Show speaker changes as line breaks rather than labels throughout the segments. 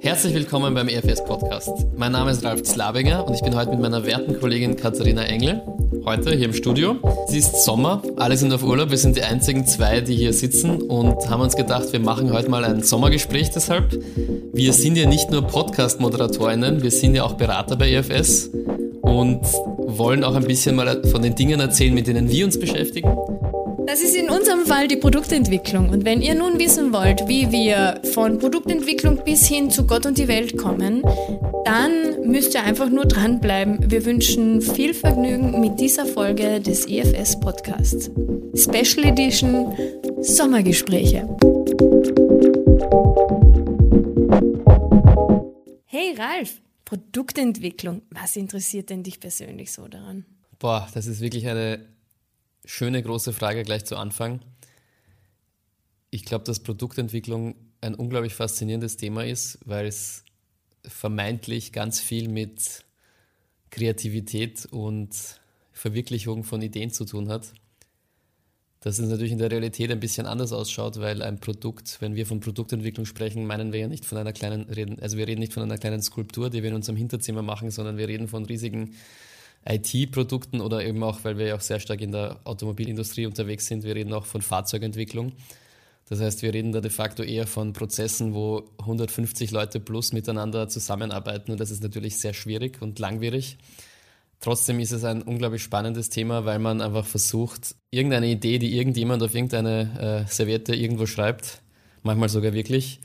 Herzlich willkommen beim EFS Podcast. Mein Name ist Ralf Zlabinger und ich bin heute mit meiner werten Kollegin Katharina Engel. Heute hier im Studio. Es ist Sommer, alle sind auf Urlaub, wir sind die einzigen zwei, die hier sitzen und haben uns gedacht, wir machen heute mal ein Sommergespräch deshalb. Wir sind ja nicht nur Podcast-ModeratorInnen, wir sind ja auch Berater bei EFS und wollen auch ein bisschen mal von den Dingen erzählen, mit denen wir uns beschäftigen
das ist in unserem Fall die Produktentwicklung. Und wenn ihr nun wissen wollt, wie wir von Produktentwicklung bis hin zu Gott und die Welt kommen, dann müsst ihr einfach nur dranbleiben. Wir wünschen viel Vergnügen mit dieser Folge des EFS Podcasts. Special Edition Sommergespräche. Hey Ralf, Produktentwicklung, was interessiert denn dich persönlich so daran?
Boah, das ist wirklich eine schöne große Frage gleich zu Anfang. Ich glaube, dass Produktentwicklung ein unglaublich faszinierendes Thema ist, weil es vermeintlich ganz viel mit Kreativität und Verwirklichung von Ideen zu tun hat. Dass es natürlich in der Realität ein bisschen anders ausschaut, weil ein Produkt, wenn wir von Produktentwicklung sprechen, meinen wir ja nicht von einer kleinen, also wir reden nicht von einer kleinen Skulptur, die wir in unserem Hinterzimmer machen, sondern wir reden von riesigen IT-Produkten oder eben auch, weil wir ja auch sehr stark in der Automobilindustrie unterwegs sind, wir reden auch von Fahrzeugentwicklung. Das heißt, wir reden da de facto eher von Prozessen, wo 150 Leute plus miteinander zusammenarbeiten und das ist natürlich sehr schwierig und langwierig. Trotzdem ist es ein unglaublich spannendes Thema, weil man einfach versucht, irgendeine Idee, die irgendjemand auf irgendeine äh, Serviette irgendwo schreibt, manchmal sogar wirklich,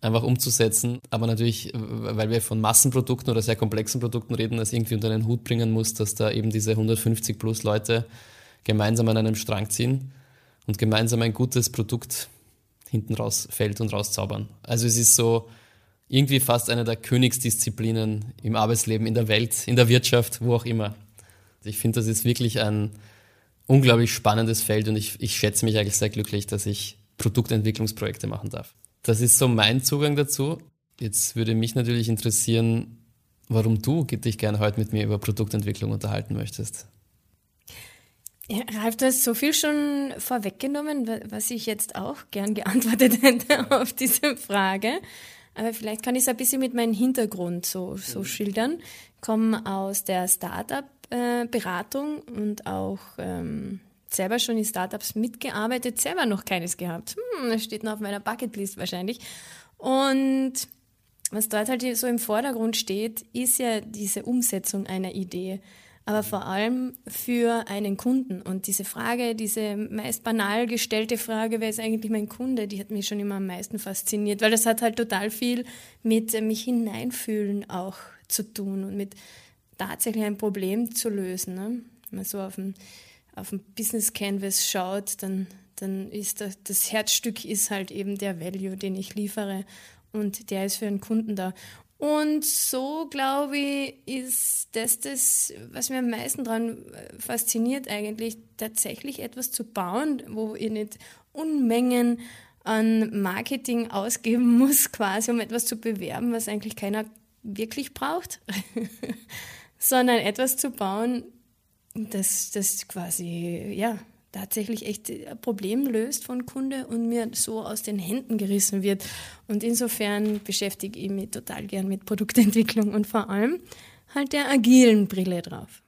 einfach umzusetzen. Aber natürlich, weil wir von Massenprodukten oder sehr komplexen Produkten reden, das irgendwie unter einen Hut bringen muss, dass da eben diese 150 plus Leute gemeinsam an einem Strang ziehen und gemeinsam ein gutes Produkt hinten rausfällt und rauszaubern. Also es ist so irgendwie fast eine der Königsdisziplinen im Arbeitsleben, in der Welt, in der Wirtschaft, wo auch immer. Ich finde, das ist wirklich ein unglaublich spannendes Feld und ich, ich schätze mich eigentlich sehr glücklich, dass ich Produktentwicklungsprojekte machen darf. Das ist so mein Zugang dazu. Jetzt würde mich natürlich interessieren, warum du dich gerne heute mit mir über Produktentwicklung unterhalten möchtest.
Ja, Ralf, du hast so viel schon vorweggenommen, was ich jetzt auch gern geantwortet hätte auf diese Frage. Aber vielleicht kann ich es ein bisschen mit meinem Hintergrund so, so mhm. schildern. Ich komme aus der Startup-Beratung und auch ähm, selber schon in Startups mitgearbeitet, selber noch keines gehabt. Hm, das steht noch auf meiner Bucketlist wahrscheinlich. Und was dort halt so im Vordergrund steht, ist ja diese Umsetzung einer Idee, aber vor allem für einen Kunden. Und diese Frage, diese meist banal gestellte Frage, wer ist eigentlich mein Kunde, die hat mich schon immer am meisten fasziniert, weil das hat halt total viel mit mich hineinfühlen auch zu tun und mit tatsächlich ein Problem zu lösen. Ne? Man so auf dem auf dem Business Canvas schaut, dann, dann ist das, das Herzstück ist halt eben der Value, den ich liefere und der ist für einen Kunden da. Und so, glaube ich, ist das das, was mir am meisten daran äh, fasziniert, eigentlich tatsächlich etwas zu bauen, wo ihr nicht Unmengen an Marketing ausgeben muss, quasi, um etwas zu bewerben, was eigentlich keiner wirklich braucht, sondern etwas zu bauen, das, das quasi, ja, tatsächlich echt ein Problem löst von Kunde und mir so aus den Händen gerissen wird. Und insofern beschäftige ich mich total gern mit Produktentwicklung und vor allem halt der agilen Brille drauf.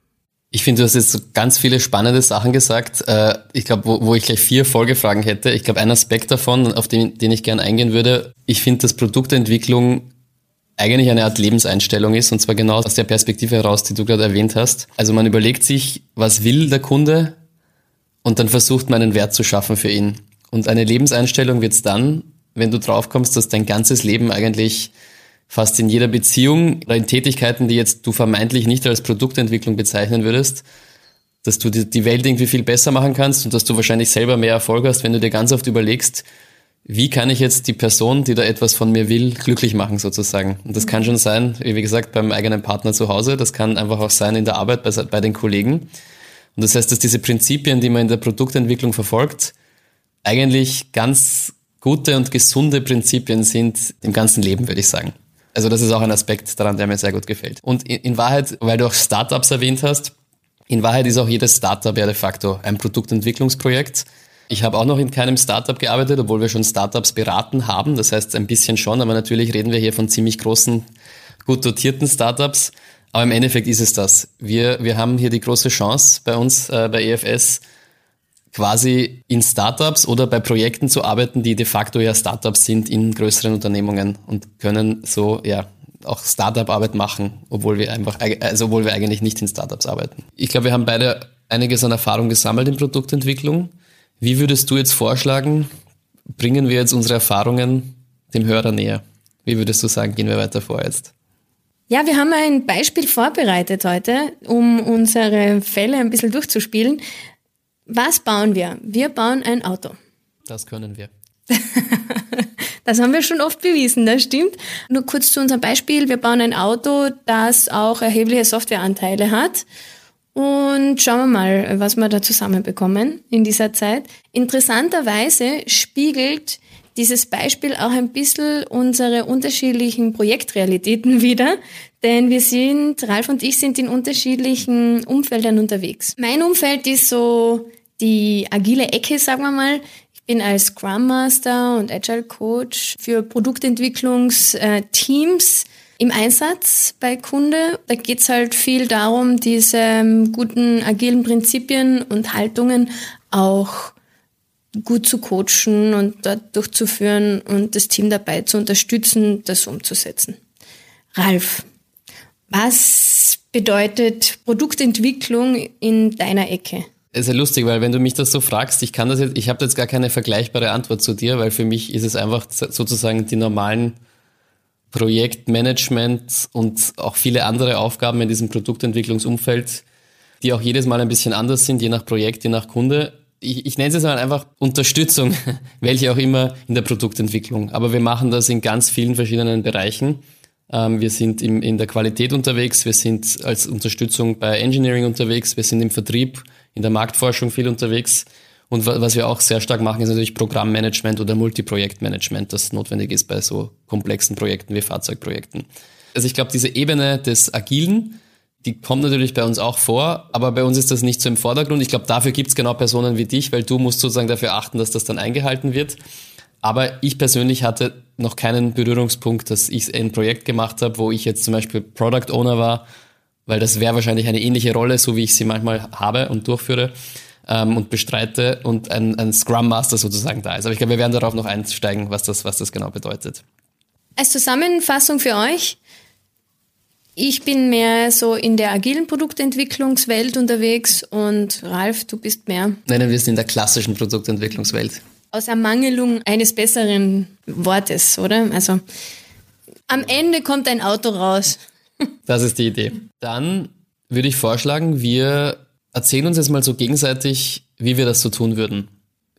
Ich finde, du hast jetzt so ganz viele spannende Sachen gesagt. Äh, ich glaube, wo, wo ich gleich vier Folgefragen hätte. Ich glaube, ein Aspekt davon, auf den, den ich gern eingehen würde, ich finde, dass Produktentwicklung eigentlich eine Art Lebenseinstellung ist und zwar genau aus der Perspektive heraus, die du gerade erwähnt hast. Also man überlegt sich, was will der Kunde und dann versucht man einen Wert zu schaffen für ihn. Und eine Lebenseinstellung wird's dann, wenn du draufkommst, dass dein ganzes Leben eigentlich fast in jeder Beziehung oder in Tätigkeiten, die jetzt du vermeintlich nicht als Produktentwicklung bezeichnen würdest, dass du die Welt irgendwie viel besser machen kannst und dass du wahrscheinlich selber mehr Erfolg hast, wenn du dir ganz oft überlegst, wie kann ich jetzt die Person, die da etwas von mir will, glücklich machen sozusagen. Und das kann schon sein, wie gesagt, beim eigenen Partner zu Hause, das kann einfach auch sein in der Arbeit bei, bei den Kollegen. Und das heißt, dass diese Prinzipien, die man in der Produktentwicklung verfolgt, eigentlich ganz gute und gesunde Prinzipien sind im ganzen Leben, würde ich sagen. Also das ist auch ein Aspekt daran, der mir sehr gut gefällt. Und in, in Wahrheit, weil du auch Startups erwähnt hast, in Wahrheit ist auch jedes Startup ja de facto ein Produktentwicklungsprojekt Ich habe auch noch in keinem Startup gearbeitet, obwohl wir schon Startups beraten haben. Das heißt ein bisschen schon, aber natürlich reden wir hier von ziemlich großen, gut dotierten Startups. Aber im Endeffekt ist es das. Wir, wir haben hier die große Chance bei uns, äh, bei EFS, quasi in Startups oder bei Projekten zu arbeiten, die de facto ja Startups sind in größeren Unternehmungen und können so, ja, auch Startup-Arbeit machen, obwohl wir einfach, also obwohl wir eigentlich nicht in Startups arbeiten. Ich glaube, wir haben beide einiges an Erfahrung gesammelt in Produktentwicklung. Wie würdest du jetzt vorschlagen, bringen wir jetzt unsere Erfahrungen dem Hörer näher? Wie würdest du sagen, gehen wir weiter vor jetzt?
Ja, wir haben ein Beispiel vorbereitet heute, um unsere Fälle ein bisschen durchzuspielen. Was bauen wir? Wir bauen ein Auto.
Das können wir.
das haben wir schon oft bewiesen, das stimmt. Nur kurz zu unserem Beispiel. Wir bauen ein Auto, das auch erhebliche Softwareanteile hat. Und schauen wir mal, was wir da zusammenbekommen in dieser Zeit. Interessanterweise spiegelt dieses Beispiel auch ein bisschen unsere unterschiedlichen Projektrealitäten wieder, denn wir sind, Ralf und ich sind in unterschiedlichen Umfeldern unterwegs. Mein Umfeld ist so die agile Ecke, sagen wir mal. Ich bin als Scrum Master und Agile Coach für Produktentwicklungsteams im Einsatz bei Kunde. Da geht's halt viel darum, diese ähm, guten agilen Prinzipien und Haltungen auch gut zu coachen und dort durchzuführen und das Team dabei zu unterstützen, das umzusetzen. Ralf, was bedeutet Produktentwicklung in deiner Ecke?
Es ist ja lustig, weil wenn du mich das so fragst, ich kann das jetzt, ich habe jetzt gar keine vergleichbare Antwort zu dir, weil für mich ist es einfach sozusagen die normalen Projektmanagement und auch viele andere Aufgaben in diesem Produktentwicklungsumfeld, die auch jedes Mal ein bisschen anders sind, je nach Projekt, je nach Kunde ich, ich nenne es mal einfach Unterstützung, welche auch immer in der Produktentwicklung. Aber wir machen das in ganz vielen verschiedenen Bereichen. Ähm, wir sind in der Qualität unterwegs, wir sind als Unterstützung bei Engineering unterwegs, wir sind im Vertrieb, in der Marktforschung viel unterwegs. Und was wir auch sehr stark machen, ist natürlich Programmmanagement oder Multiprojektmanagement, das notwendig ist bei so komplexen Projekten wie Fahrzeugprojekten. Also ich glaube, diese Ebene des Agilen, die kommt natürlich bei uns auch vor, aber bei uns ist das nicht so im Vordergrund. Ich glaube, dafür gibt es genau Personen wie dich, weil du musst sozusagen dafür achten, dass das dann eingehalten wird. Aber ich persönlich hatte noch keinen Berührungspunkt, dass ich ein Projekt gemacht habe, wo ich jetzt zum Beispiel Product Owner war, weil das wäre wahrscheinlich eine ähnliche Rolle, so wie ich sie manchmal habe und durchführe ähm, und bestreite und ein, ein Scrum Master sozusagen da ist. Aber ich glaube, wir werden darauf noch einsteigen, was das, was das genau bedeutet.
Als Zusammenfassung für euch, ich bin mehr so in der agilen Produktentwicklungswelt unterwegs und Ralf, du bist mehr.
Nein, wir sind in der klassischen Produktentwicklungswelt.
Aus Ermangelung eines besseren Wortes, oder? Also am Ende kommt ein Auto raus.
Das ist die Idee. Dann würde ich vorschlagen, wir erzählen uns jetzt mal so gegenseitig, wie wir das so tun würden.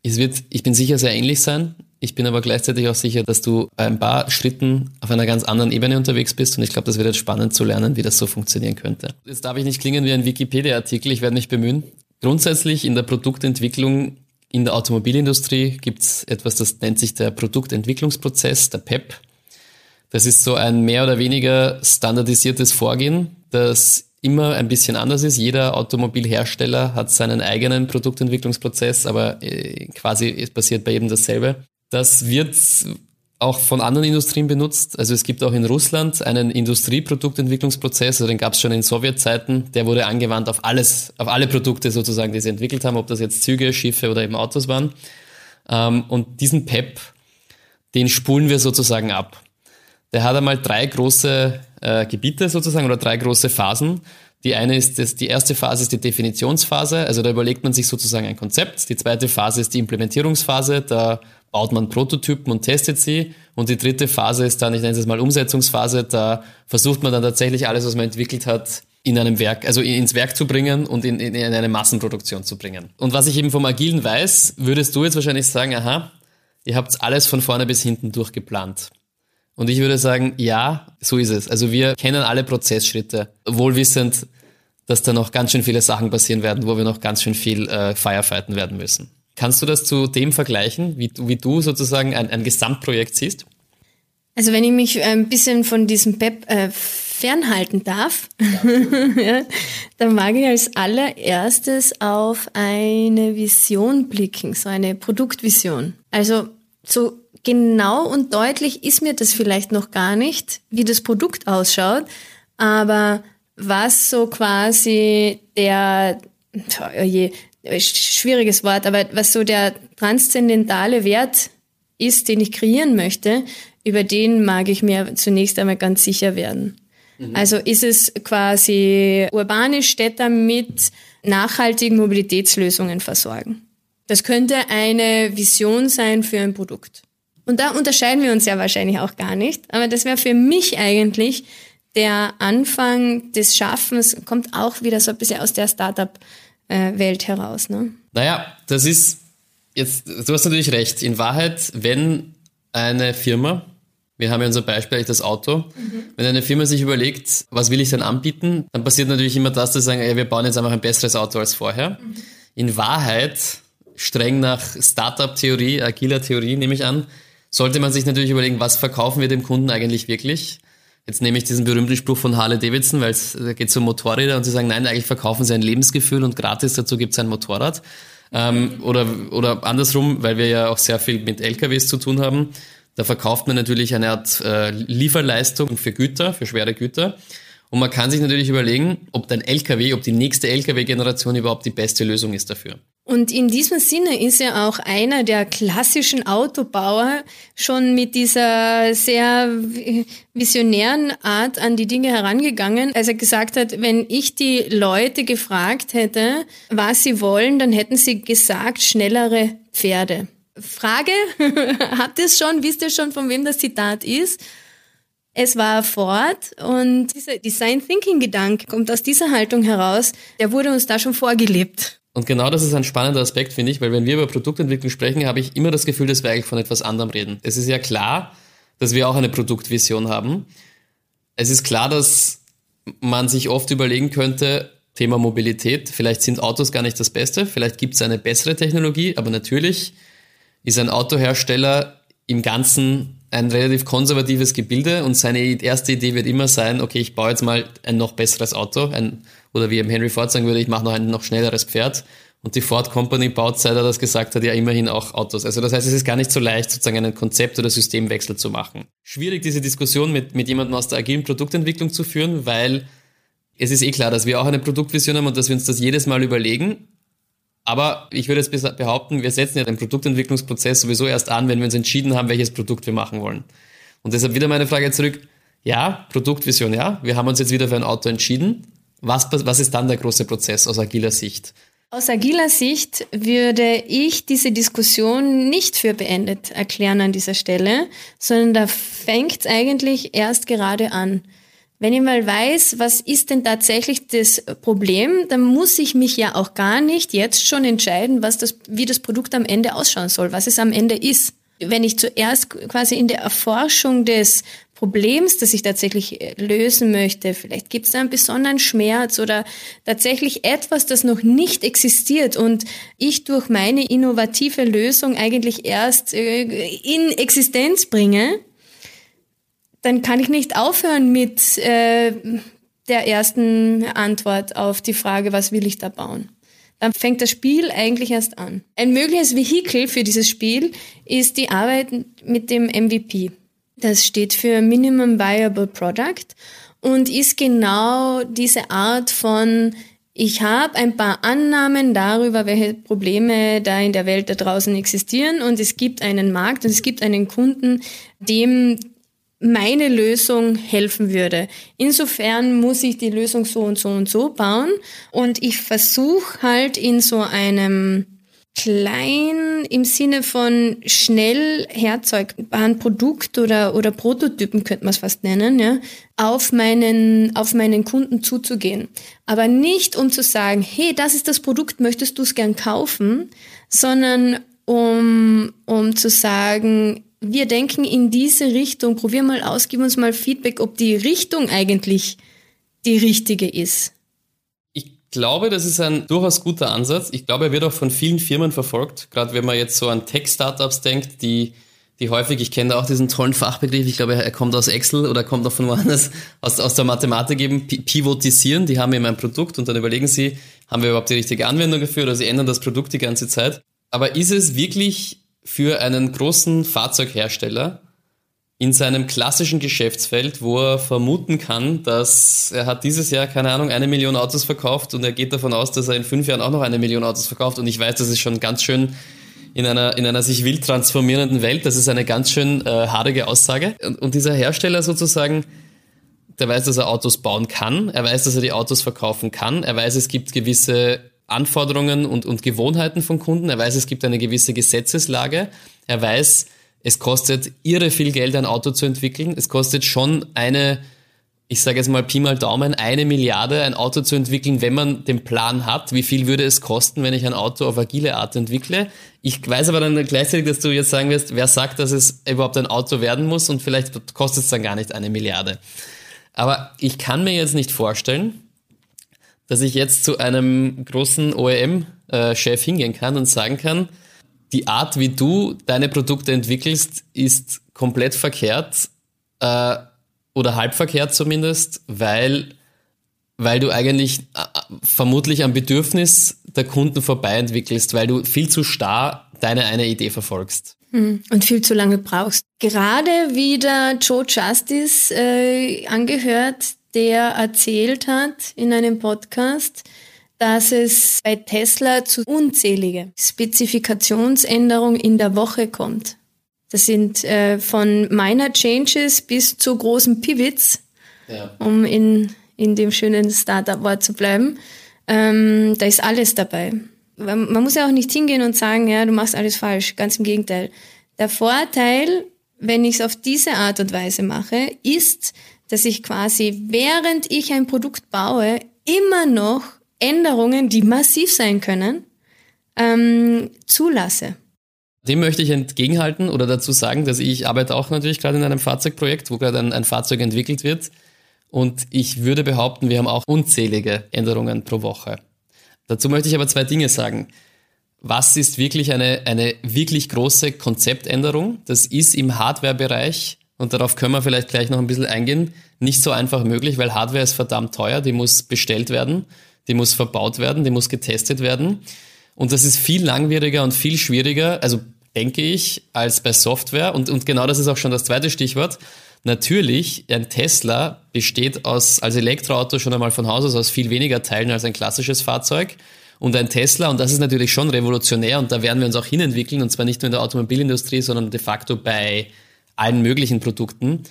Es wird, ich bin sicher, sehr ähnlich sein. Ich bin aber gleichzeitig auch sicher, dass du bei ein paar Schritten auf einer ganz anderen Ebene unterwegs bist und ich glaube, das wird jetzt spannend zu lernen, wie das so funktionieren könnte. Jetzt darf ich nicht klingen wie ein Wikipedia-Artikel, ich werde mich bemühen. Grundsätzlich in der Produktentwicklung in der Automobilindustrie gibt es etwas, das nennt sich der Produktentwicklungsprozess, der PEP. Das ist so ein mehr oder weniger standardisiertes Vorgehen, das immer ein bisschen anders ist. Jeder Automobilhersteller hat seinen eigenen Produktentwicklungsprozess, aber äh, quasi es passiert bei jedem dasselbe. Das wird auch von anderen Industrien benutzt. Also es gibt auch in Russland einen Industrieproduktentwicklungsprozess, also den gab es schon in Sowjetzeiten, der wurde angewandt auf alles, auf alle Produkte sozusagen, die sie entwickelt haben, ob das jetzt Züge, Schiffe oder eben Autos waren. Ähm, und diesen PEP, den spulen wir sozusagen ab. Der hat einmal drei große äh, Gebiete sozusagen oder drei große Phasen. Die eine ist, das, die erste Phase ist die Definitionsphase, also da überlegt man sich sozusagen ein Konzept. Die zweite Phase ist die Implementierungsphase, da baut man Prototypen und testet sie. Und die dritte Phase ist dann, ich nenne es mal Umsetzungsphase, da versucht man dann tatsächlich alles, was man entwickelt hat, in einem Werk, also ins Werk zu bringen und in, in, in eine Massenproduktion zu bringen. Und was ich eben vom Agilen weiß, würdest du jetzt wahrscheinlich sagen, aha, ihr habt alles von vorne bis hinten durchgeplant. Und ich würde sagen, ja, so ist es. Also wir kennen alle Prozessschritte, wohlwissend, dass da noch ganz schön viele Sachen passieren werden, wo wir noch ganz schön viel äh, firefighten werden müssen. Kannst du das zu dem vergleichen, wie, wie du sozusagen ein, ein Gesamtprojekt siehst?
Also wenn ich mich ein bisschen von diesem PEP äh, fernhalten darf, ja, dann mag ich als allererstes auf eine Vision blicken, so eine Produktvision. Also so genau und deutlich ist mir das vielleicht noch gar nicht, wie das Produkt ausschaut, aber was so quasi der, oh je, schwieriges Wort, aber was so der transzendentale Wert ist, den ich kreieren möchte, über den mag ich mir zunächst einmal ganz sicher werden. Mhm. Also ist es quasi urbane Städte mit nachhaltigen Mobilitätslösungen versorgen. Das könnte eine Vision sein für ein Produkt. Und da unterscheiden wir uns ja wahrscheinlich auch gar nicht. Aber das wäre für mich eigentlich der Anfang des Schaffens, kommt auch wieder so ein bisschen aus der Startup-Welt heraus. Ne?
Naja, das ist jetzt, du hast natürlich recht. In Wahrheit, wenn eine Firma, wir haben ja unser Beispiel das Auto, mhm. wenn eine Firma sich überlegt, was will ich denn anbieten, dann passiert natürlich immer das, dass sie sagen, ey, wir bauen jetzt einfach ein besseres Auto als vorher. Mhm. In Wahrheit, streng nach Startup-Theorie, agiler Theorie nehme ich an, sollte man sich natürlich überlegen, was verkaufen wir dem Kunden eigentlich wirklich? Jetzt nehme ich diesen berühmten Spruch von Harley Davidson, weil es geht um Motorräder und sie sagen, nein, eigentlich verkaufen sie ein Lebensgefühl und gratis dazu gibt es ein Motorrad. Ähm, oder, oder andersrum, weil wir ja auch sehr viel mit LKWs zu tun haben. Da verkauft man natürlich eine Art äh, Lieferleistung für Güter, für schwere Güter. Und man kann sich natürlich überlegen, ob dein LKW, ob die nächste LKW-Generation überhaupt die beste Lösung ist dafür.
Und in diesem Sinne ist ja auch einer der klassischen Autobauer schon mit dieser sehr visionären Art an die Dinge herangegangen, als er gesagt hat, wenn ich die Leute gefragt hätte, was sie wollen, dann hätten sie gesagt, schnellere Pferde. Frage, habt ihr es schon, wisst ihr schon, von wem das Zitat ist? Es war Ford und dieser Design Thinking Gedanke kommt aus dieser Haltung heraus. Der wurde uns da schon vorgelebt.
Und genau das ist ein spannender Aspekt, finde ich, weil wenn wir über Produktentwicklung sprechen, habe ich immer das Gefühl, dass wir eigentlich von etwas anderem reden. Es ist ja klar, dass wir auch eine Produktvision haben. Es ist klar, dass man sich oft überlegen könnte, Thema Mobilität, vielleicht sind Autos gar nicht das Beste, vielleicht gibt es eine bessere Technologie, aber natürlich ist ein Autohersteller im Ganzen ein relativ konservatives Gebilde und seine erste Idee wird immer sein, okay, ich baue jetzt mal ein noch besseres Auto, ein, oder wie eben Henry Ford sagen würde, ich mache noch ein noch schnelleres Pferd. Und die Ford Company baut, seit er das gesagt hat, ja immerhin auch Autos. Also das heißt, es ist gar nicht so leicht, sozusagen einen Konzept- oder Systemwechsel zu machen. Schwierig, diese Diskussion mit, mit jemandem aus der agilen Produktentwicklung zu führen, weil es ist eh klar, dass wir auch eine Produktvision haben und dass wir uns das jedes Mal überlegen. Aber ich würde jetzt behaupten, wir setzen ja den Produktentwicklungsprozess sowieso erst an, wenn wir uns entschieden haben, welches Produkt wir machen wollen. Und deshalb wieder meine Frage zurück. Ja, Produktvision, ja. Wir haben uns jetzt wieder für ein Auto entschieden. Was, was ist dann der große Prozess aus agiler Sicht?
Aus agiler Sicht würde ich diese Diskussion nicht für beendet erklären an dieser Stelle, sondern da fängt es eigentlich erst gerade an. Wenn ich mal weiß, was ist denn tatsächlich das Problem, dann muss ich mich ja auch gar nicht jetzt schon entscheiden, was das, wie das Produkt am Ende ausschauen soll, was es am Ende ist. Wenn ich zuerst quasi in der Erforschung des Problems, das ich tatsächlich äh, lösen möchte, vielleicht gibt es einen besonderen Schmerz oder tatsächlich etwas, das noch nicht existiert und ich durch meine innovative Lösung eigentlich erst äh, in Existenz bringe, dann kann ich nicht aufhören mit äh, der ersten Antwort auf die Frage, was will ich da bauen. Dann fängt das Spiel eigentlich erst an. Ein mögliches Vehikel für dieses Spiel ist die Arbeit mit dem MVP. Das steht für Minimum Viable Product und ist genau diese Art von ich habe ein paar Annahmen darüber, welche Probleme da in der Welt da draußen existieren und es gibt einen Markt und es gibt einen Kunden, dem meine Lösung helfen würde. Insofern muss ich die Lösung so und so und so bauen und ich versuche halt in so einem klein im Sinne von schnell herzeugbaren Produkt oder, oder Prototypen könnte man es fast nennen, ja, auf meinen, auf meinen Kunden zuzugehen. Aber nicht um zu sagen, hey, das ist das Produkt, möchtest du es gern kaufen, sondern um, um zu sagen, wir denken in diese Richtung, probier mal aus, gib uns mal Feedback, ob die Richtung eigentlich die richtige ist.
Ich glaube, das ist ein durchaus guter Ansatz. Ich glaube, er wird auch von vielen Firmen verfolgt, gerade wenn man jetzt so an Tech-Startups denkt, die die häufig, ich kenne auch diesen tollen Fachbegriff, ich glaube, er kommt aus Excel oder kommt auch von woanders, aus, aus der Mathematik eben, pivotisieren, die haben eben ein Produkt und dann überlegen sie, haben wir überhaupt die richtige Anwendung dafür oder sie ändern das Produkt die ganze Zeit. Aber ist es wirklich für einen großen Fahrzeughersteller in seinem klassischen Geschäftsfeld, wo er vermuten kann, dass er hat dieses Jahr, keine Ahnung, eine Million Autos verkauft und er geht davon aus, dass er in fünf Jahren auch noch eine Million Autos verkauft. Und ich weiß, das ist schon ganz schön in einer, in einer sich wild transformierenden Welt. Das ist eine ganz schön äh, haarige Aussage. Und, und dieser Hersteller sozusagen, der weiß, dass er Autos bauen kann. Er weiß, dass er die Autos verkaufen kann. Er weiß, es gibt gewisse Anforderungen und, und Gewohnheiten von Kunden. Er weiß, es gibt eine gewisse Gesetzeslage. Er weiß, es kostet irre viel Geld, ein Auto zu entwickeln. Es kostet schon eine, ich sage jetzt mal Pi mal Daumen, eine Milliarde, ein Auto zu entwickeln, wenn man den Plan hat. Wie viel würde es kosten, wenn ich ein Auto auf agile Art entwickle? Ich weiß aber dann gleichzeitig, dass du jetzt sagen wirst, wer sagt, dass es überhaupt ein Auto werden muss und vielleicht kostet es dann gar nicht eine Milliarde. Aber ich kann mir jetzt nicht vorstellen, dass ich jetzt zu einem großen OEM-Chef hingehen kann und sagen kann, die Art, wie du deine Produkte entwickelst, ist komplett verkehrt äh, oder halb verkehrt zumindest, weil, weil du eigentlich äh, vermutlich am Bedürfnis der Kunden vorbei entwickelst, weil du viel zu starr deine eine Idee verfolgst.
Hm, und viel zu lange brauchst. Gerade wieder Joe Justice äh, angehört, der erzählt hat in einem Podcast, dass es bei Tesla zu unzählige Spezifikationsänderungen in der Woche kommt. Das sind äh, von minor Changes bis zu großen Pivots, ja. um in, in dem schönen Startup-Wort zu bleiben. Ähm, da ist alles dabei. Man muss ja auch nicht hingehen und sagen, ja, du machst alles falsch. Ganz im Gegenteil. Der Vorteil, wenn ich es auf diese Art und Weise mache, ist, dass ich quasi, während ich ein Produkt baue, immer noch Änderungen, die massiv sein können, ähm, zulasse.
Dem möchte ich entgegenhalten oder dazu sagen, dass ich arbeite auch natürlich gerade in einem Fahrzeugprojekt, wo gerade ein, ein Fahrzeug entwickelt wird. Und ich würde behaupten, wir haben auch unzählige Änderungen pro Woche. Dazu möchte ich aber zwei Dinge sagen. Was ist wirklich eine, eine wirklich große Konzeptänderung? Das ist im Hardware-Bereich, und darauf können wir vielleicht gleich noch ein bisschen eingehen, nicht so einfach möglich, weil Hardware ist verdammt teuer, die muss bestellt werden die muss verbaut werden, die muss getestet werden. Und das ist viel langwieriger und viel schwieriger, also denke ich, als bei Software. Und, und genau das ist auch schon das zweite Stichwort. Natürlich, ein Tesla besteht aus, als Elektroauto schon einmal von Haus aus aus viel weniger Teilen als ein klassisches Fahrzeug. Und ein Tesla, und das ist natürlich schon revolutionär, und da werden wir uns auch hinentwickeln, und zwar nicht nur in der Automobilindustrie, sondern de facto bei allen möglichen Produkten,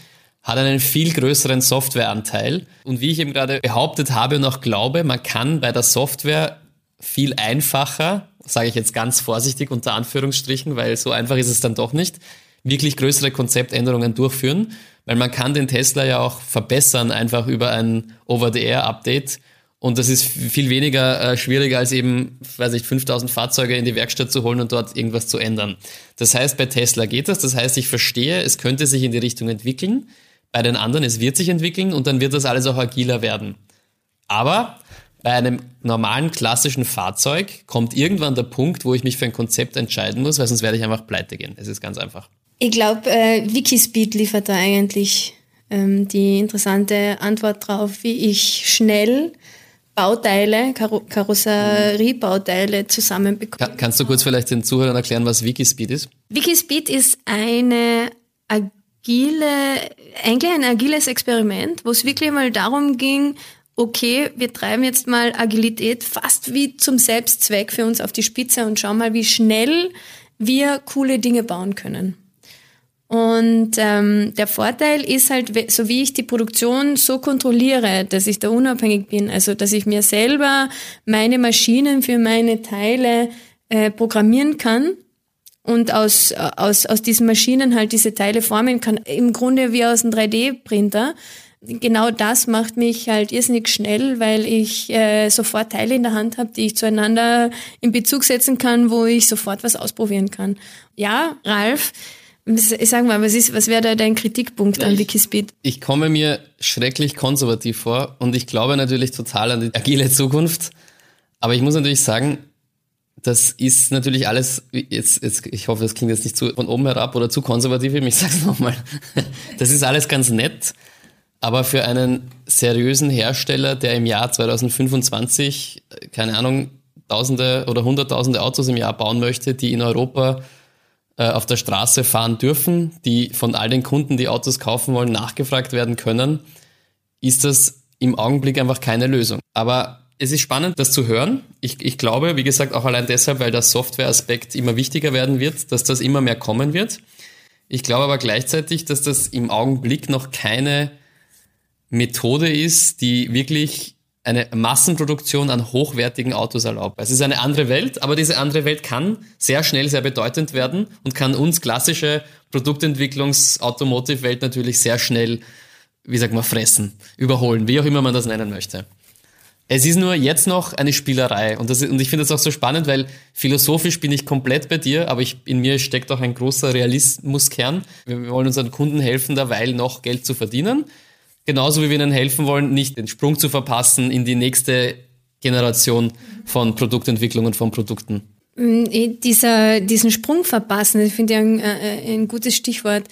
hat einen viel größeren Softwareanteil. Und wie ich eben gerade behauptet habe und auch glaube, man kann bei der Software viel einfacher, sage ich jetzt ganz vorsichtig unter Anführungsstrichen, weil so einfach ist es dann doch nicht, wirklich größere Konzeptänderungen durchführen, weil man kann den Tesla ja auch verbessern einfach über ein Over-the-Air-Update und das ist viel weniger äh, schwieriger als eben, weiß ich, 5000 Fahrzeuge in die Werkstatt zu holen und dort irgendwas zu ändern. Das heißt, bei Tesla geht das. Das heißt, ich verstehe, es könnte sich in die Richtung entwickeln bei den anderen, es wird sich entwickeln und dann wird das alles auch agiler werden. Aber bei einem normalen klassischen Fahrzeug kommt irgendwann der Punkt, wo ich mich für ein Konzept entscheiden muss, weil sonst werde ich einfach pleite gehen. Es ist ganz einfach.
Ich glaube, äh, Wikispeed liefert da eigentlich ähm, die interessante Antwort drauf, wie ich schnell Bauteile, Karo Karosseriebauteile zusammenbekomme.
Kann, kannst du kurz vielleicht den Zuhörern erklären, was Wikispeed ist?
Wikispeed ist eine agile, eigentlich ein agiles Experiment, wo es wirklich mal darum ging, okay, wir treiben jetzt mal Agilität fast wie zum Selbstzweck für uns auf die Spitze und schauen mal, wie schnell wir coole Dinge bauen können. Und ähm, der Vorteil ist halt, so wie ich die Produktion so kontrolliere, dass ich da unabhängig bin, also dass ich mir selber meine Maschinen für meine Teile äh, programmieren kann und aus, aus, aus diesen Maschinen halt diese Teile formen kann, im Grunde wie aus einem 3D-Printer. Genau das macht mich halt irrsinnig schnell, weil ich äh, sofort Teile in der Hand habe, die ich zueinander in Bezug setzen kann, wo ich sofort was ausprobieren kann. Ja, Ralf, sag mal, was, ist, was wäre da dein Kritikpunkt ja, an Wikispeed?
Ich, ich komme mir schrecklich konservativ vor und ich glaube natürlich total an die agile Zukunft. Aber ich muss natürlich sagen, Das ist natürlich alles, jetzt, jetzt, ich hoffe, das klingt jetzt nicht zu, von oben herab oder zu konservativ, ich sage es nochmal. Das ist alles ganz nett, aber für einen seriösen Hersteller, der im Jahr 2025, keine Ahnung, Tausende oder Hunderttausende Autos im Jahr bauen möchte, die in Europa äh, auf der Straße fahren dürfen, die von all den Kunden, die Autos kaufen wollen, nachgefragt werden können, ist das im Augenblick einfach keine Lösung. Aber es ist spannend, das zu hören. Ich, ich glaube, wie gesagt, auch allein deshalb, weil der Software-Aspekt immer wichtiger werden wird, dass das immer mehr kommen wird. Ich glaube aber gleichzeitig, dass das im Augenblick noch keine Methode ist, die wirklich eine Massenproduktion an hochwertigen Autos erlaubt. Es ist eine andere Welt, aber diese andere Welt kann sehr schnell sehr bedeutend werden und kann uns klassische Produktentwicklungs-Automotive-Welt natürlich sehr schnell, wie sagt man, fressen, überholen, wie auch immer man das nennen möchte. Es ist nur jetzt noch eine Spielerei und, das, und ich finde das auch so spannend, weil philosophisch bin ich komplett bei dir, aber ich, in mir steckt auch ein großer Realismuskern. Wir wollen unseren Kunden helfen, derweil noch Geld zu verdienen. Genauso wie wir ihnen helfen wollen, nicht den Sprung zu verpassen in die nächste Generation von Produktentwicklung und von Produkten.
Mm, dieser, diesen Sprung verpassen, das finde ich ein, äh, ein gutes Stichwort,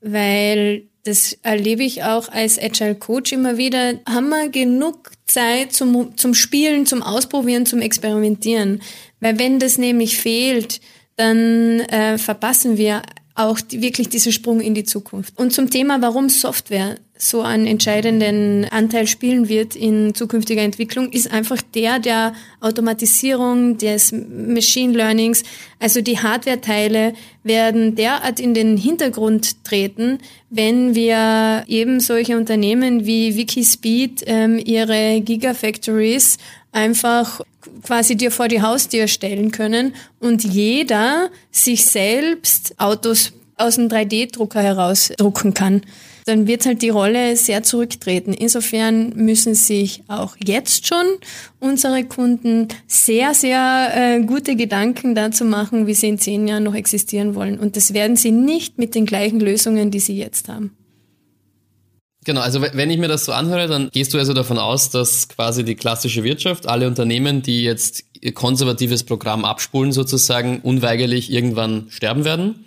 weil das erlebe ich auch als Agile Coach immer wieder, haben wir genug Zeit zum, zum Spielen, zum Ausprobieren, zum Experimentieren. Weil wenn das nämlich fehlt, dann äh, verpassen wir auch die, wirklich diesen Sprung in die Zukunft. Und zum Thema, warum Software so einen entscheidenden Anteil spielen wird in zukünftiger Entwicklung, ist einfach der der Automatisierung, des Machine Learnings. Also die Hardware-Teile werden derart in den Hintergrund treten, wenn wir eben solche Unternehmen wie Wikispeed ähm, ihre Gigafactories einfach quasi dir vor die Haustür stellen können und jeder sich selbst Autos aus dem 3D-Drucker heraus drucken kann dann wird halt die Rolle sehr zurücktreten. Insofern müssen sich auch jetzt schon unsere Kunden sehr, sehr äh, gute Gedanken dazu machen, wie sie in zehn Jahren noch existieren wollen. Und das werden sie nicht mit den gleichen Lösungen, die sie jetzt haben.
Genau, also wenn ich mir das so anhöre, dann gehst du also davon aus, dass quasi die klassische Wirtschaft, alle Unternehmen, die jetzt ihr konservatives Programm abspulen sozusagen, unweigerlich irgendwann sterben werden.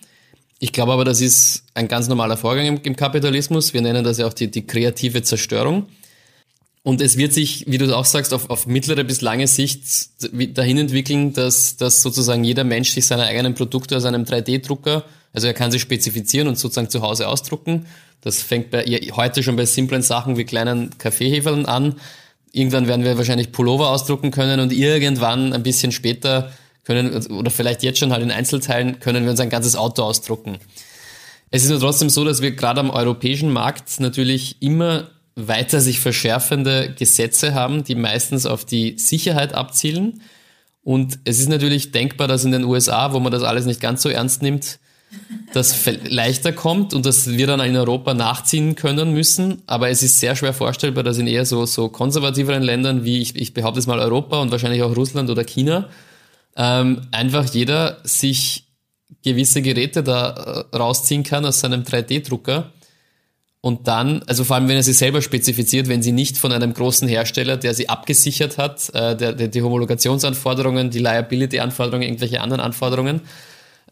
Ich glaube aber, das ist ein ganz normaler Vorgang im, im, Kapitalismus. Wir nennen das ja auch die, die kreative Zerstörung. Und es wird sich, wie du auch sagst, auf, auf mittlere bis lange Sicht dahin entwickeln, dass, dass sozusagen jeder Mensch sich seine eigenen Produkte aus einem 3D-Drucker, also er kann sie spezifizieren und sozusagen zu Hause ausdrucken. Das fängt bei, heute schon bei simplen Sachen wie kleinen Kaffeehefeln an. Irgendwann werden wir wahrscheinlich Pullover ausdrucken können und irgendwann ein bisschen später können, oder vielleicht jetzt schon halt in Einzelteilen, können wir uns ein ganzes Auto ausdrucken. Es ist nur trotzdem so, dass wir gerade am europäischen Markt natürlich immer weiter sich verschärfende Gesetze haben, die meistens auf die Sicherheit abzielen. Und es ist natürlich denkbar, dass in den USA, wo man das alles nicht ganz so ernst nimmt, das leichter kommt und dass wir dann in Europa nachziehen können müssen. Aber es ist sehr schwer vorstellbar, dass in eher so, so konservativeren Ländern wie ich, ich behaupte es mal Europa und wahrscheinlich auch Russland oder China, ähm, einfach jeder sich gewisse Geräte da äh, rausziehen kann aus seinem 3D-Drucker und dann, also vor allem wenn er sie selber spezifiziert, wenn sie nicht von einem großen Hersteller, der sie abgesichert hat, äh, der, der die Homologationsanforderungen, die Liability-Anforderungen, irgendwelche anderen Anforderungen,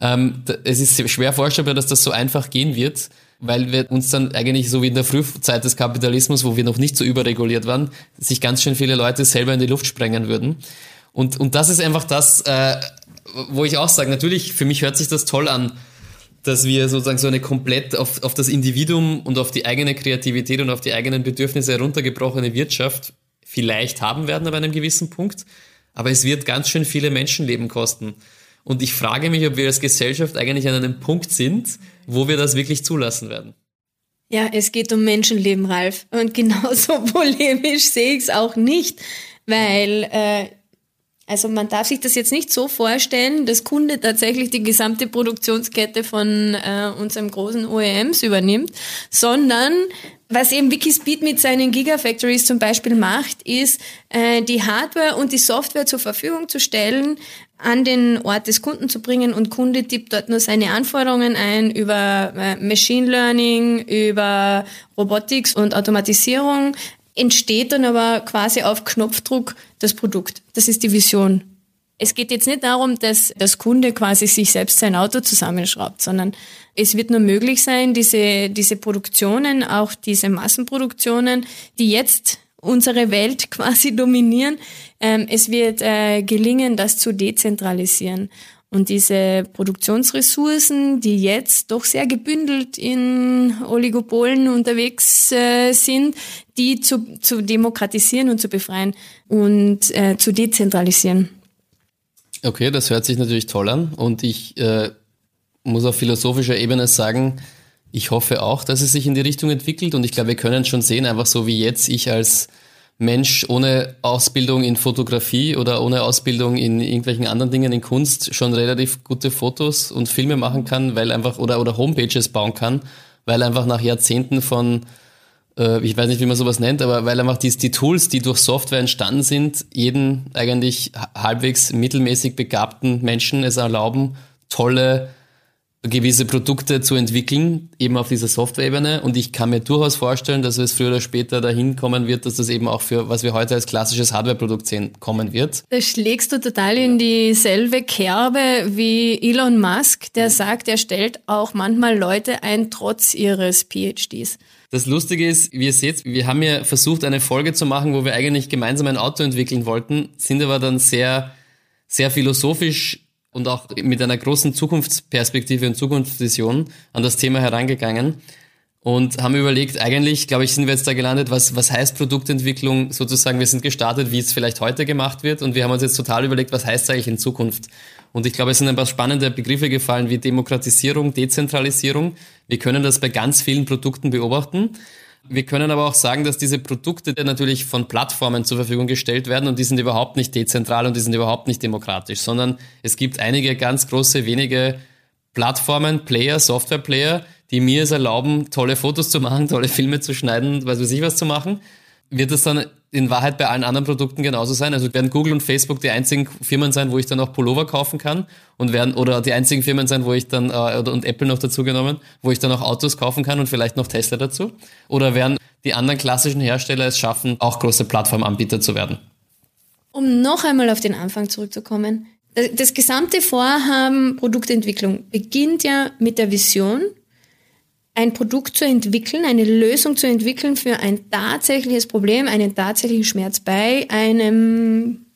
ähm, es ist schwer vorstellbar, dass das so einfach gehen wird, weil wir uns dann eigentlich so wie in der Frühzeit des Kapitalismus, wo wir noch nicht so überreguliert waren, sich ganz schön viele Leute selber in die Luft sprengen würden. Und, und das ist einfach das, äh, wo ich auch sage, natürlich, für mich hört sich das toll an, dass wir sozusagen so eine komplett auf, auf das Individuum und auf die eigene Kreativität und auf die eigenen Bedürfnisse heruntergebrochene Wirtschaft vielleicht haben werden ab einem gewissen Punkt. Aber es wird ganz schön viele Menschenleben kosten. Und ich frage mich, ob wir als Gesellschaft eigentlich an einem Punkt sind, wo wir das wirklich zulassen werden.
Ja, es geht um Menschenleben, Ralf. Und genauso polemisch sehe ich es auch nicht, weil äh, also man darf sich das jetzt nicht so vorstellen, dass Kunde tatsächlich die gesamte Produktionskette von äh, unserem großen OEMs übernimmt, sondern was eben Wikispeed mit seinen Gigafactories zum Beispiel macht, ist, äh, die Hardware und die Software zur Verfügung zu stellen, an den Ort des Kunden zu bringen und Kunde tippt dort nur seine Anforderungen ein über äh, Machine Learning, über Robotics und Automatisierung, entsteht dann aber quasi auf Knopfdruck das Produkt. Das ist die Vision. Es geht jetzt nicht darum, dass das Kunde quasi sich selbst sein Auto zusammenschraubt, sondern es wird nur möglich sein, diese, diese Produktionen, auch diese Massenproduktionen, die jetzt unsere Welt quasi dominieren, ähm, es wird äh, gelingen, das zu dezentralisieren. Und diese Produktionsressourcen, die jetzt doch sehr gebündelt in Oligopolen unterwegs äh, sind, die zu, zu demokratisieren und zu befreien und äh, zu dezentralisieren.
Okay, das hört sich natürlich toll an und ich äh, muss auf philosophischer Ebene sagen, ich hoffe auch, dass es sich in die Richtung entwickelt und ich glaube, wir können schon sehen, einfach so wie jetzt ich als Mensch ohne Ausbildung in Fotografie oder ohne Ausbildung in irgendwelchen anderen Dingen in Kunst schon relativ gute Fotos und Filme machen kann, weil einfach oder oder Homepages bauen kann, weil einfach nach Jahrzehnten von äh, ich weiß nicht, wie man sowas nennt, aber weil einfach die, die Tools, die durch Software entstanden sind, jeden eigentlich halbwegs mittelmäßig begabten Menschen es erlauben, tolle gewisse Produkte zu entwickeln, eben auf dieser Software-Ebene. Und ich kann mir durchaus vorstellen, dass es früher oder später dahin kommen wird, dass das eben auch für, was wir heute als klassisches Hardware-Produkt sehen, kommen wird.
Da schlägst du total in dieselbe Kerbe wie Elon Musk, der sagt, er stellt auch manchmal Leute ein, trotz ihres PhDs.
Das Lustige ist, wie ihr seht, wir haben ja versucht, eine Folge zu machen, wo wir eigentlich gemeinsam ein Auto entwickeln wollten, sind aber dann sehr, sehr philosophisch und auch mit einer großen Zukunftsperspektive und Zukunftsvision an das Thema herangegangen und haben überlegt, eigentlich, glaube ich, sind wir jetzt da gelandet, was, was heißt Produktentwicklung sozusagen, wir sind gestartet, wie es vielleicht heute gemacht wird und wir haben uns jetzt total überlegt, was heißt eigentlich in Zukunft. Und ich glaube, es sind ein paar spannende Begriffe gefallen wie Demokratisierung, Dezentralisierung. Wir können das bei ganz vielen Produkten beobachten. Wir können aber auch sagen, dass diese Produkte natürlich von Plattformen zur Verfügung gestellt werden und die sind überhaupt nicht dezentral und die sind überhaupt nicht demokratisch, sondern es gibt einige ganz große, wenige Plattformen, Player, Software-Player, die mir es erlauben, tolle Fotos zu machen, tolle Filme zu schneiden, weiß ich was zu machen. Wird das dann in Wahrheit bei allen anderen Produkten genauso sein? Also werden Google und Facebook die einzigen Firmen sein, wo ich dann auch Pullover kaufen kann und werden oder die einzigen Firmen sein, wo ich dann äh, und Apple noch dazu genommen, wo ich dann auch Autos kaufen kann und vielleicht noch Tesla dazu? Oder werden die anderen klassischen Hersteller es schaffen, auch große Plattformanbieter zu werden?
Um noch einmal auf den Anfang zurückzukommen. Das gesamte Vorhaben Produktentwicklung beginnt ja mit der Vision, ein Produkt zu entwickeln, eine Lösung zu entwickeln für ein tatsächliches Problem, einen tatsächlichen Schmerz bei einem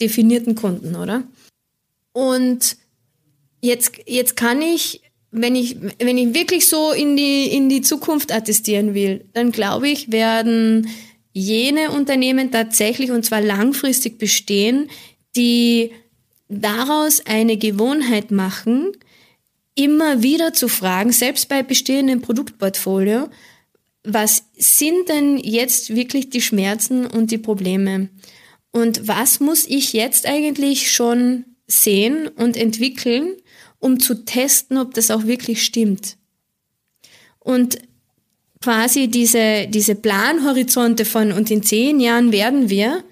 definierten Kunden, oder? Und jetzt, jetzt kann ich, wenn ich, wenn ich wirklich so in die, in die Zukunft attestieren will, dann glaube ich, werden jene Unternehmen tatsächlich und zwar langfristig bestehen, die daraus eine Gewohnheit machen, immer wieder zu fragen, selbst bei bestehendem Produktportfolio, was sind denn jetzt wirklich die Schmerzen und die Probleme? Und was muss ich jetzt eigentlich schon sehen und entwickeln, um zu testen, ob das auch wirklich stimmt? Und quasi diese, diese Planhorizonte von und in zehn Jahren werden wir,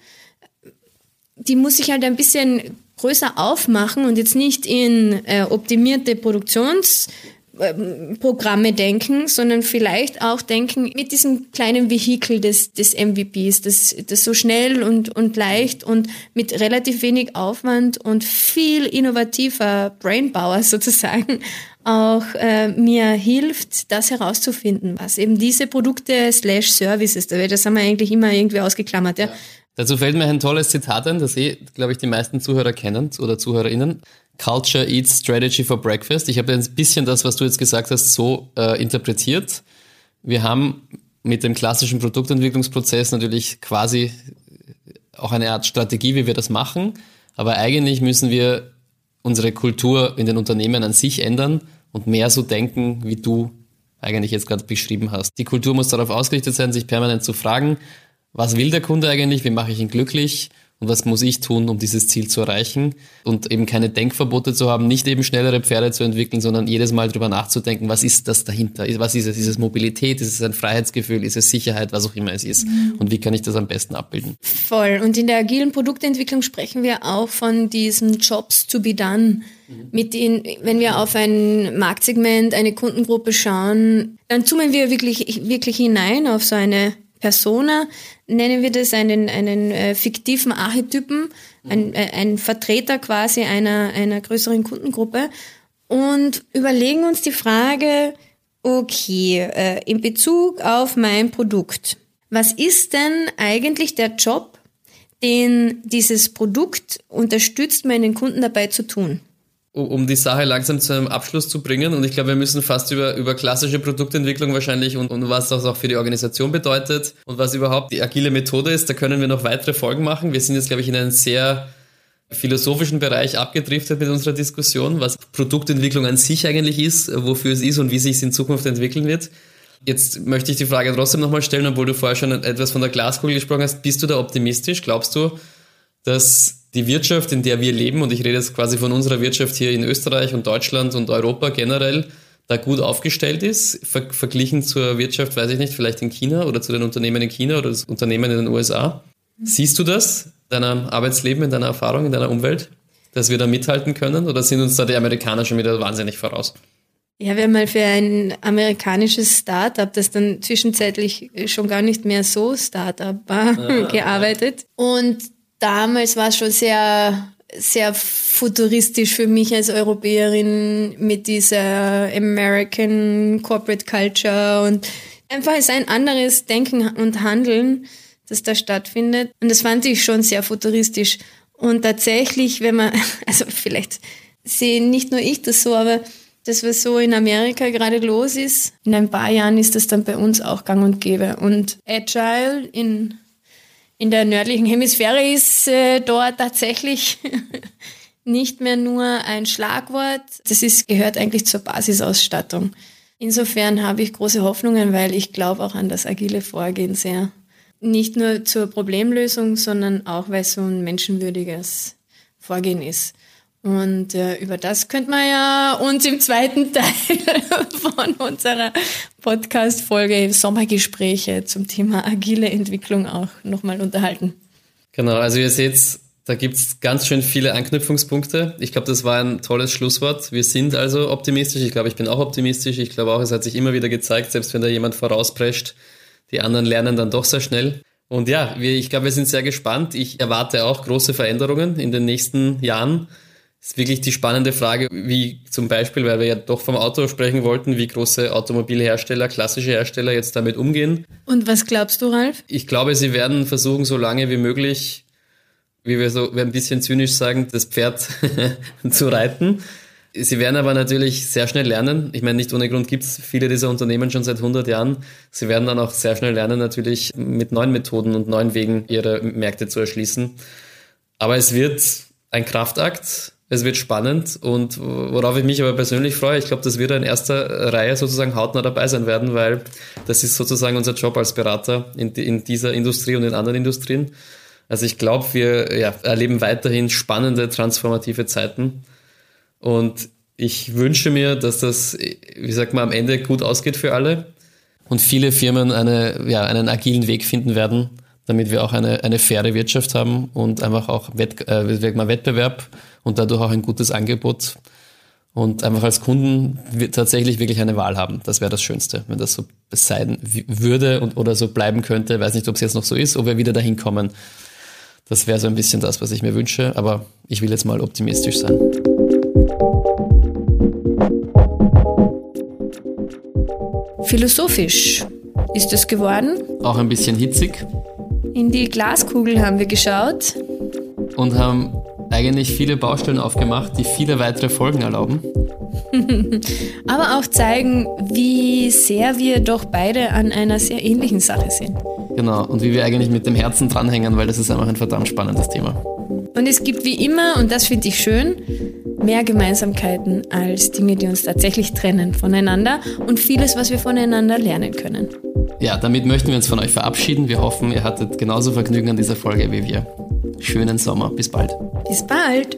die muss ich halt ein bisschen größer aufmachen und jetzt nicht in äh, optimierte Produktionsprogramme denken, sondern vielleicht auch denken mit diesem kleinen Vehikel des, des MVPs, das, das so schnell und, und leicht und mit relativ wenig Aufwand und viel innovativer Brainpower sozusagen auch äh, mir hilft, das herauszufinden, was eben diese Produkte slash Services, das haben wir eigentlich immer irgendwie ausgeklammert, ja. ja
Dazu fällt mir ein tolles Zitat ein, das eh, glaube ich, die meisten Zuhörer kennen oder ZuhörerInnen. Culture eats strategy for breakfast. Ich habe ein bisschen das, was du jetzt gesagt hast, so äh, interpretiert. Wir haben mit dem klassischen Produktentwicklungsprozess natürlich quasi auch eine Art Strategie, wie wir das machen. Aber eigentlich müssen wir unsere Kultur in den Unternehmen an sich ändern und mehr so denken, wie du eigentlich jetzt gerade beschrieben hast. Die Kultur muss darauf ausgerichtet sein, sich permanent zu fragen, was will der Kunde eigentlich, wie mache ich ihn glücklich und was muss ich tun, um dieses Ziel zu erreichen und eben keine Denkverbote zu haben, nicht eben schnellere Pferde zu entwickeln, sondern jedes Mal drüber nachzudenken, was ist das dahinter? Was ist es? Ist es Mobilität? Ist es ein Freiheitsgefühl? Ist es Sicherheit? Was auch immer es ist. Mhm. Und wie kann ich das am besten abbilden?
Voll. Und in der agilen Produktentwicklung sprechen wir auch von diesen Jobs to be done. Mhm. Mit denen, wenn wir auf ein Marktsegment, eine Kundengruppe schauen, dann zoomen wir wirklich, wirklich hinein auf so eine Persona, nennen wir das, einen, einen äh, fiktiven Archetypen, ein, äh, ein Vertreter quasi einer, einer größeren Kundengruppe und überlegen uns die Frage, okay, äh, in Bezug auf mein Produkt, was ist denn eigentlich der Job, den dieses Produkt unterstützt, meinen Kunden dabei zu tun?
Um die Sache langsam zu einem Abschluss zu bringen. Und ich glaube, wir müssen fast über, über klassische Produktentwicklung wahrscheinlich und, und was das auch für die Organisation bedeutet und was überhaupt die agile Methode ist. Da können wir noch weitere Folgen machen. Wir sind jetzt, glaube ich, in einen sehr philosophischen Bereich abgedriftet mit unserer Diskussion, was Produktentwicklung an sich eigentlich ist, wofür es ist und wie sich es in Zukunft entwickeln wird. Jetzt möchte ich die Frage trotzdem nochmal stellen, obwohl du vorher schon etwas von der Glaskugel gesprochen hast. Bist du da optimistisch? Glaubst du, dass die Wirtschaft, in der wir leben, und ich rede jetzt quasi von unserer Wirtschaft hier in Österreich und Deutschland und Europa generell, da gut aufgestellt ist, ver verglichen zur Wirtschaft, weiß ich nicht, vielleicht in China oder zu den Unternehmen in China oder das Unternehmen in den USA. Siehst du das, in deinem Arbeitsleben, in deiner Erfahrung, in deiner Umwelt, dass wir da mithalten können oder sind uns da die Amerikaner schon wieder wahnsinnig voraus?
Ja, wir haben mal für ein amerikanisches Startup, das dann zwischenzeitlich schon gar nicht mehr so Startup war, ah, gearbeitet. Und damals war es schon sehr, sehr futuristisch für mich als Europäerin mit dieser American Corporate Culture und einfach ist ein anderes Denken und Handeln, das da stattfindet. Und das fand ich schon sehr futuristisch. Und tatsächlich, wenn man, also vielleicht sehe nicht nur ich das so, aber das, was so in Amerika gerade los ist, in ein paar Jahren ist das dann bei uns auch gang und gäbe. Und Agile in in der nördlichen Hemisphäre ist äh, dort tatsächlich nicht mehr nur ein Schlagwort. Das ist, gehört eigentlich zur Basisausstattung. Insofern habe ich große Hoffnungen, weil ich glaube auch an das agile Vorgehen sehr. Nicht nur zur Problemlösung, sondern auch, weil es so ein menschenwürdiges Vorgehen ist. Und äh, über das könnte man ja uns im zweiten Teil von unserer Podcast-Folge Sommergespräche zum Thema agile Entwicklung auch nochmal unterhalten.
Genau, also ihr seht, da gibt's ganz schön viele Anknüpfungspunkte. Ich glaube, das war ein tolles Schlusswort. Wir sind also optimistisch. Ich glaube, ich bin auch optimistisch. Ich glaube auch, es hat sich immer wieder gezeigt, selbst wenn da jemand vorausprescht, die anderen lernen dann doch sehr schnell. Und ja, wir, ich glaube, wir sind sehr gespannt. Ich erwarte auch große Veränderungen in den nächsten Jahren ist wirklich die spannende Frage, wie zum Beispiel, weil wir ja doch vom Auto sprechen wollten, wie große Automobilhersteller, klassische Hersteller jetzt damit umgehen.
Und was glaubst du, Ralf?
Ich glaube, sie werden versuchen, so lange wie möglich, wie wir so wir ein bisschen zynisch sagen, das Pferd zu reiten. Sie werden aber natürlich sehr schnell lernen. Ich meine, nicht ohne Grund gibt es viele dieser Unternehmen schon seit 100 Jahren. Sie werden dann auch sehr schnell lernen, natürlich mit neuen Methoden und neuen Wegen ihre Märkte zu erschließen. Aber es wird ein Kraftakt es wird spannend und worauf ich mich aber persönlich freue, ich glaube, dass wir da in erster Reihe sozusagen hautnah dabei sein werden, weil das ist sozusagen unser Job als Berater in, in dieser Industrie und in anderen Industrien. Also ich glaube, wir ja, erleben weiterhin spannende, transformative Zeiten und ich wünsche mir, dass das, wie sagt man, am Ende gut ausgeht für alle und viele Firmen eine, ja, einen agilen Weg finden werden, damit wir auch eine, eine faire Wirtschaft haben und einfach auch Wett, äh, Wettbewerb und dadurch auch ein gutes Angebot und einfach als Kunden tatsächlich wirklich eine Wahl haben. Das wäre das Schönste, wenn das so sein würde und, oder so bleiben könnte. Ich weiß nicht, ob es jetzt noch so ist, ob wir wieder dahin kommen. Das wäre so ein bisschen das, was ich mir wünsche, aber ich will jetzt mal optimistisch sein.
Philosophisch ist es geworden.
Auch ein bisschen hitzig.
In die Glaskugel haben wir geschaut.
Und haben eigentlich viele Baustellen aufgemacht, die viele weitere Folgen erlauben.
Aber auch zeigen, wie sehr wir doch beide an einer sehr ähnlichen Sache sind.
Genau, und wie wir eigentlich mit dem Herzen dranhängen, weil das ist einfach ein verdammt spannendes Thema.
Und es gibt wie immer, und das finde ich schön, mehr Gemeinsamkeiten als Dinge, die uns tatsächlich trennen voneinander und vieles, was wir voneinander lernen können.
Ja, damit möchten wir uns von euch verabschieden. Wir hoffen, ihr hattet genauso Vergnügen an dieser Folge wie wir. Schönen Sommer. Bis bald.
Bis bald.